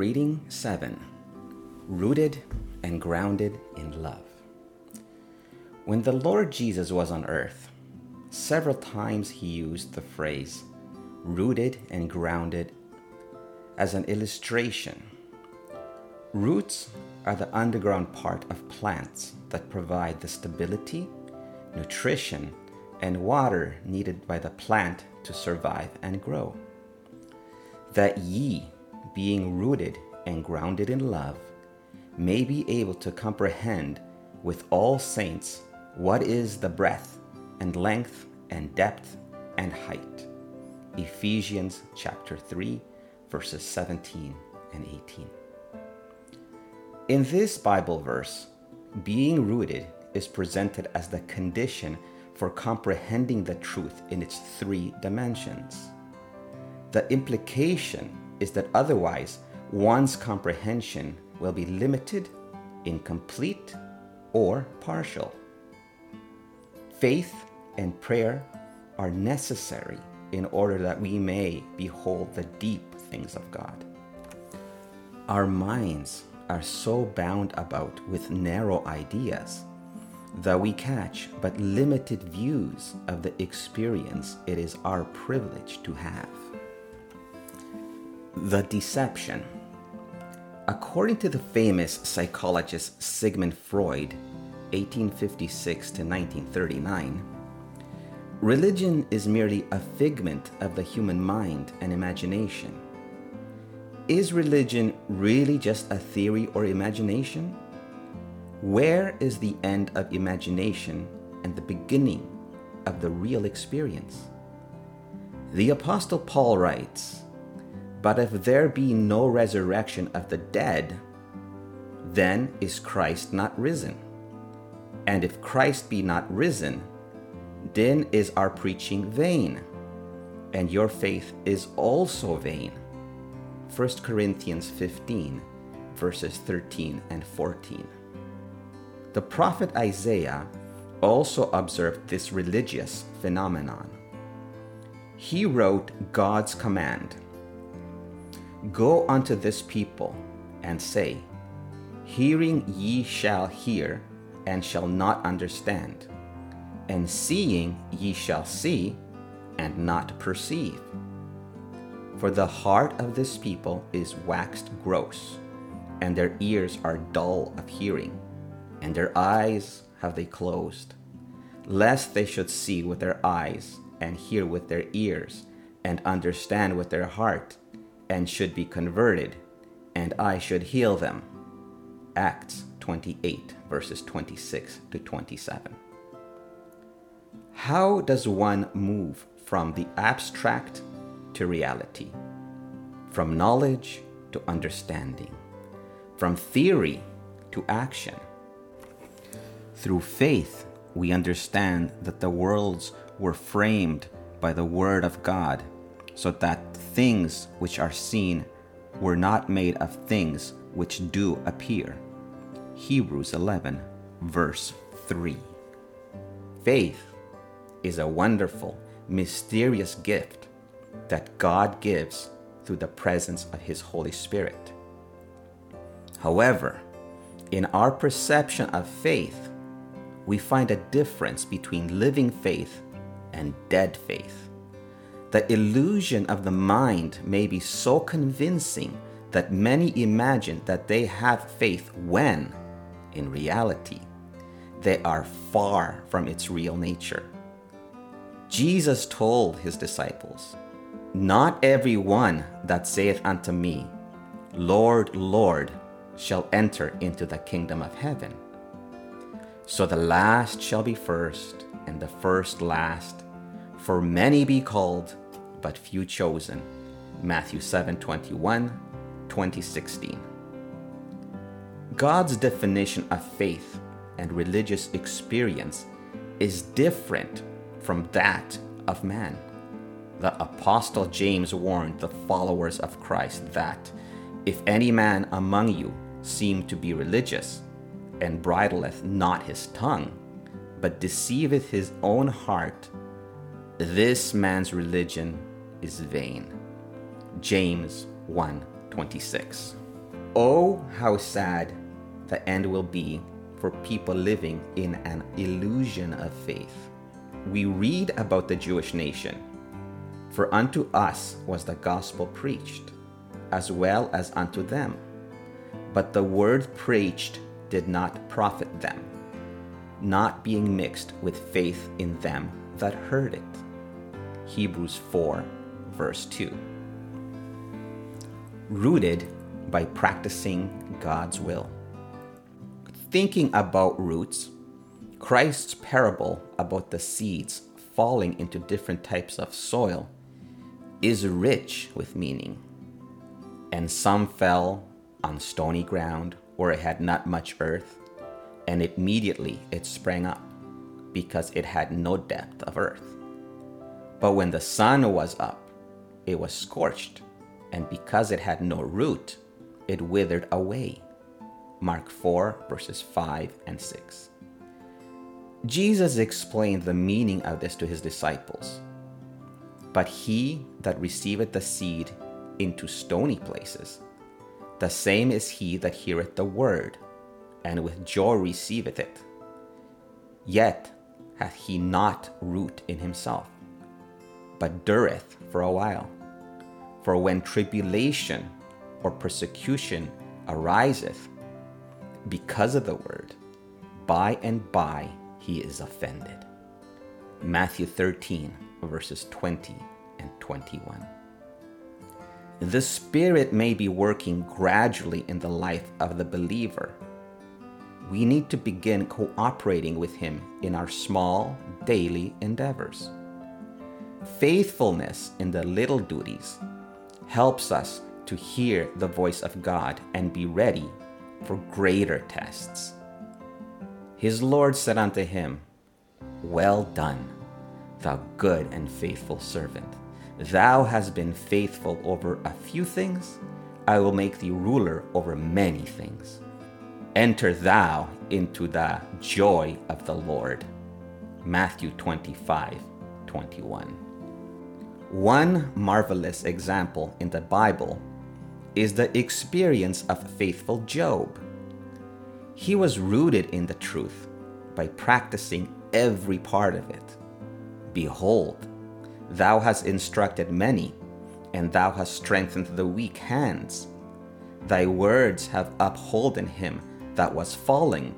Reading 7 Rooted and Grounded in Love. When the Lord Jesus was on earth, several times he used the phrase rooted and grounded as an illustration. Roots are the underground part of plants that provide the stability, nutrition, and water needed by the plant to survive and grow. That ye, being rooted and grounded in love, may be able to comprehend with all saints what is the breadth and length and depth and height. Ephesians chapter 3, verses 17 and 18. In this Bible verse, being rooted is presented as the condition for comprehending the truth in its three dimensions. The implication is that otherwise one's comprehension will be limited, incomplete, or partial. Faith and prayer are necessary in order that we may behold the deep things of God. Our minds are so bound about with narrow ideas that we catch but limited views of the experience it is our privilege to have. The Deception. According to the famous psychologist Sigmund Freud, 1856 to 1939, religion is merely a figment of the human mind and imagination. Is religion really just a theory or imagination? Where is the end of imagination and the beginning of the real experience? The Apostle Paul writes, but if there be no resurrection of the dead, then is Christ not risen. And if Christ be not risen, then is our preaching vain, and your faith is also vain. 1 Corinthians 15, verses 13 and 14. The prophet Isaiah also observed this religious phenomenon. He wrote God's command Go unto this people, and say, Hearing ye shall hear, and shall not understand, and seeing ye shall see, and not perceive. For the heart of this people is waxed gross, and their ears are dull of hearing, and their eyes have they closed, lest they should see with their eyes, and hear with their ears, and understand with their heart and should be converted, and I should heal them. Acts 28, verses 26 to 27. How does one move from the abstract to reality? From knowledge to understanding? From theory to action? Through faith, we understand that the worlds were framed by the Word of God so that things which are seen were not made of things which do appear. Hebrews 11, verse 3. Faith is a wonderful, mysterious gift that God gives through the presence of His Holy Spirit. However, in our perception of faith, we find a difference between living faith and dead faith. The illusion of the mind may be so convincing that many imagine that they have faith when, in reality, they are far from its real nature. Jesus told his disciples, Not every one that saith unto me, Lord, Lord, shall enter into the kingdom of heaven. So the last shall be first, and the first last. For many be called, but few chosen. Matthew 7 21, 2016. God's definition of faith and religious experience is different from that of man. The Apostle James warned the followers of Christ that if any man among you seem to be religious, and bridleth not his tongue, but deceiveth his own heart, this man's religion is vain. James 1:26. Oh, how sad the end will be for people living in an illusion of faith. We read about the Jewish nation. For unto us was the gospel preached, as well as unto them. But the word preached did not profit them, not being mixed with faith in them that heard it. Hebrews 4, verse 2. Rooted by practicing God's will. Thinking about roots, Christ's parable about the seeds falling into different types of soil is rich with meaning. And some fell on stony ground where it had not much earth, and immediately it sprang up because it had no depth of earth. But when the sun was up, it was scorched, and because it had no root, it withered away. Mark 4, verses 5 and 6. Jesus explained the meaning of this to his disciples. But he that receiveth the seed into stony places, the same is he that heareth the word, and with joy receiveth it. Yet hath he not root in himself, but dureth for a while. For when tribulation or persecution ariseth because of the word, by and by he is offended. Matthew 13, verses 20 and 21. The Spirit may be working gradually in the life of the believer. We need to begin cooperating with Him in our small daily endeavors. Faithfulness in the little duties helps us to hear the voice of God and be ready for greater tests. His Lord said unto him, Well done, thou good and faithful servant. Thou hast been faithful over a few things, I will make thee ruler over many things. Enter thou into the joy of the Lord. Matthew 25 21. One marvelous example in the Bible is the experience of faithful Job. He was rooted in the truth by practicing every part of it. Behold, thou hast instructed many, and thou hast strengthened the weak hands. Thy words have upholden him that was falling,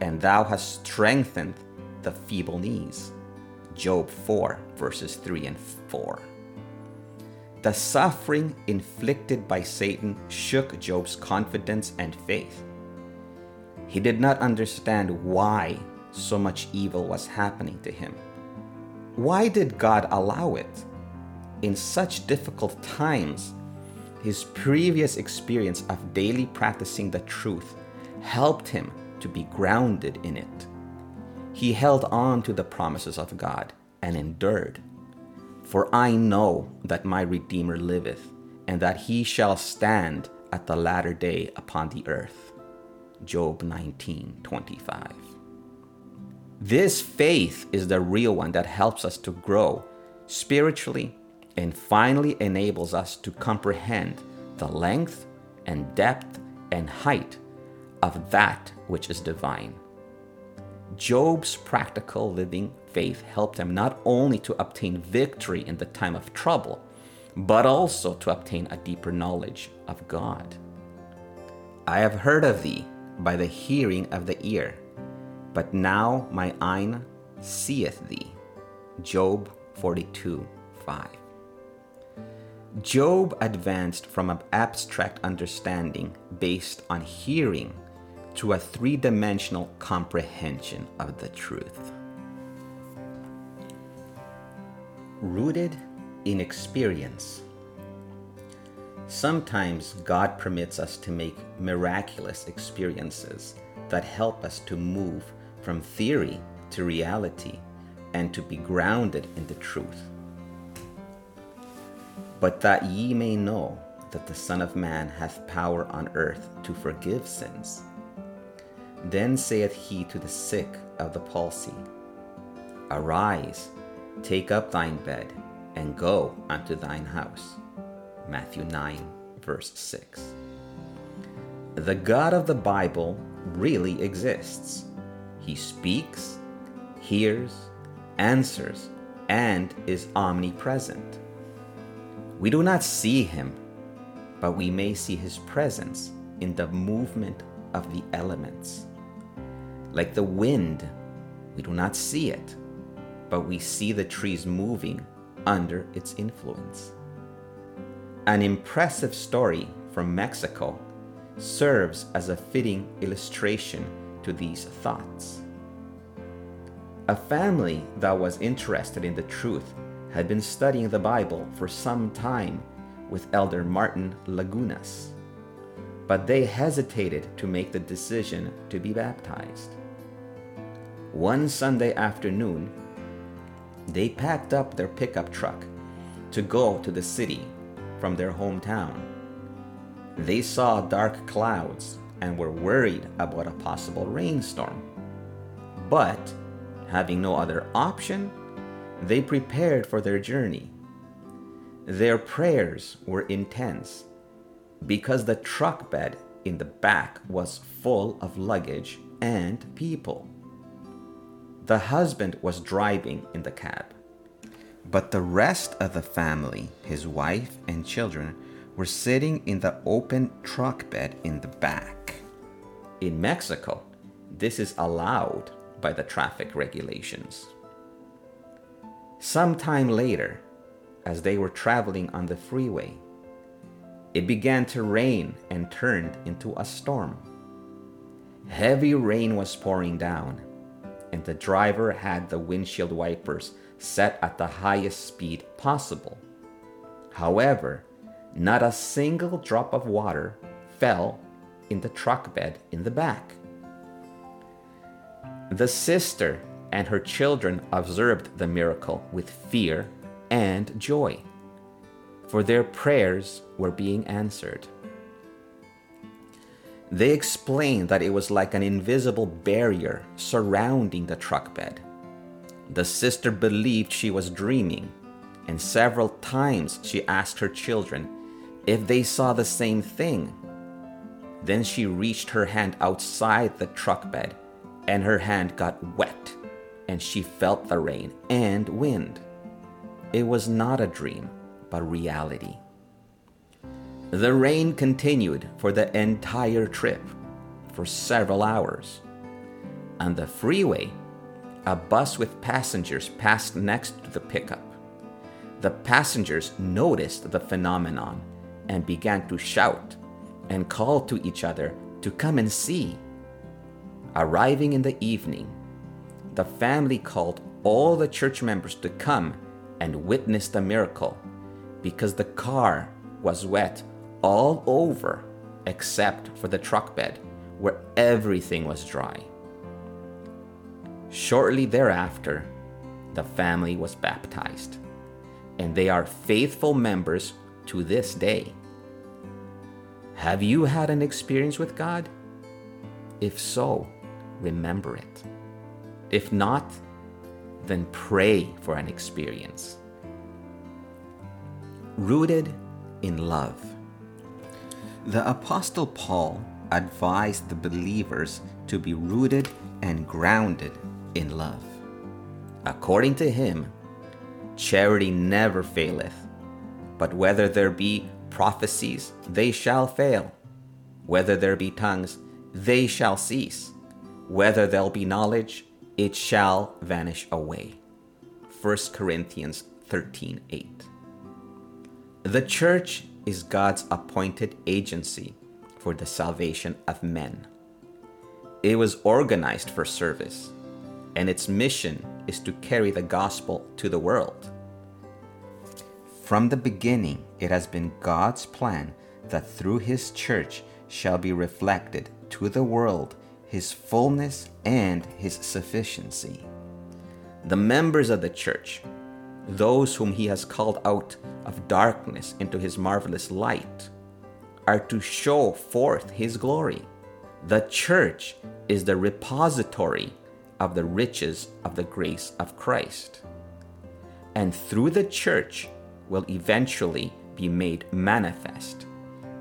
and thou hast strengthened the feeble knees. Job 4, verses 3 and 4. The suffering inflicted by Satan shook Job's confidence and faith. He did not understand why so much evil was happening to him. Why did God allow it? In such difficult times, his previous experience of daily practicing the truth helped him to be grounded in it. He held on to the promises of God and endured. For I know that my Redeemer liveth, and that he shall stand at the latter day upon the earth. Job 19:25. This faith is the real one that helps us to grow spiritually and finally enables us to comprehend the length and depth and height of that which is divine. Job's practical living faith helped him not only to obtain victory in the time of trouble, but also to obtain a deeper knowledge of God. I have heard of thee by the hearing of the ear, but now my eye seeth thee. Job 42 5. Job advanced from an abstract understanding based on hearing to a three dimensional comprehension of the truth. rooted in experience. Sometimes God permits us to make miraculous experiences that help us to move from theory to reality and to be grounded in the truth. But that ye may know that the Son of Man hath power on earth to forgive sins. Then saith he to the sick of the palsy, Arise Take up thine bed and go unto thine house. Matthew 9, verse 6. the God of the Bible really exists. He speaks, hears, answers, and is omnipresent. We do not see him, but we may see his presence in the movement of the elements. Like the wind, we do not see it, but we see the trees moving under its influence. An impressive story from Mexico serves as a fitting illustration to these thoughts. A family that was interested in the truth had been studying the Bible for some time with Elder Martin Lagunas, but they hesitated to make the decision to be baptized. One Sunday afternoon, they packed up their pickup truck to go to the city from their hometown. They saw dark clouds and were worried about a possible rainstorm. But Having no other option, they prepared for their journey. Their prayers were intense because the truck bed in the back was full of luggage and people. The husband was driving in the cab, but the rest of the family, his wife and children, were sitting in the open truck bed in the back. In Mexico, this is allowed by the traffic regulations. Sometime later, as they were traveling on the freeway, it began to rain and turned into a storm. Heavy rain was pouring down, and the driver had the windshield wipers set at the highest speed possible. However, not a single drop of water fell in the truck bed in the back. The sister and her children observed the miracle with fear and joy, for their prayers were being answered. They explained that it was like an invisible barrier surrounding the truck bed. The sister believed she was dreaming, and several times she asked her children if they saw the same thing. Then she reached her hand outside the truck bed and her hand got wet, and she felt the rain and wind. It was not a dream, reality. The rain continued for the entire trip, for several hours. On the freeway, a bus with passengers passed next to the pickup. The passengers noticed the phenomenon and began to shout and call to each other to come and see. Arriving in the evening, the family called all the church members to come and witness the miracle because the car was wet all over except for the truck bed where everything was dry. Shortly thereafter, the family was baptized, and they are faithful members to this day. Have you had an experience with God? If so, remember it. If not, then pray for an experience. Rooted in love. The Apostle Paul advised the believers to be rooted and grounded in love. According to him, charity never faileth, but whether there be prophecies, they shall fail. Whether there be tongues, they shall cease whether there'll be knowledge, it shall vanish away. 1 Corinthians 13 8. The church is God's appointed agency for the salvation of men. It was organized for service, and its mission is to carry the gospel to the world. From the beginning, it has been God's plan that through His church shall be reflected to the world his fullness and his sufficiency. The members of the church, those whom he has called out of darkness into his marvelous light, are to show forth his glory. The church is the repository of the riches of the grace of Christ. And through the church will eventually be made manifest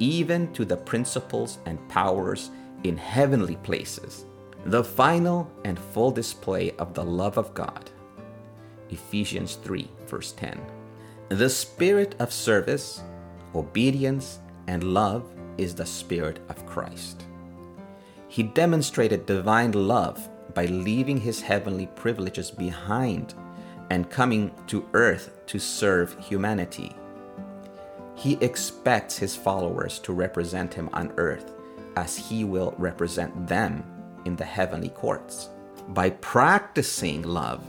even to the principles and powers in heavenly places, the final and full display of the love of God. Ephesians 3, verse 10. The spirit of service, obedience, and love is the spirit of Christ. He demonstrated divine love by leaving his heavenly privileges behind and coming to earth to serve humanity. He expects his followers to represent him on earth as he will represent them in the heavenly courts. By practicing love,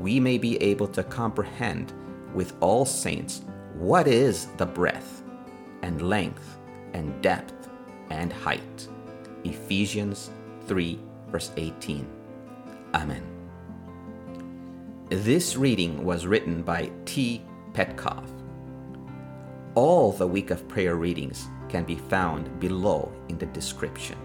we may be able to comprehend with all saints what is the breadth and length and depth and height. Ephesians 3, verse 18. Amen. This reading was written by T. Petkoff. All the Week of Prayer readings can be found below in the description.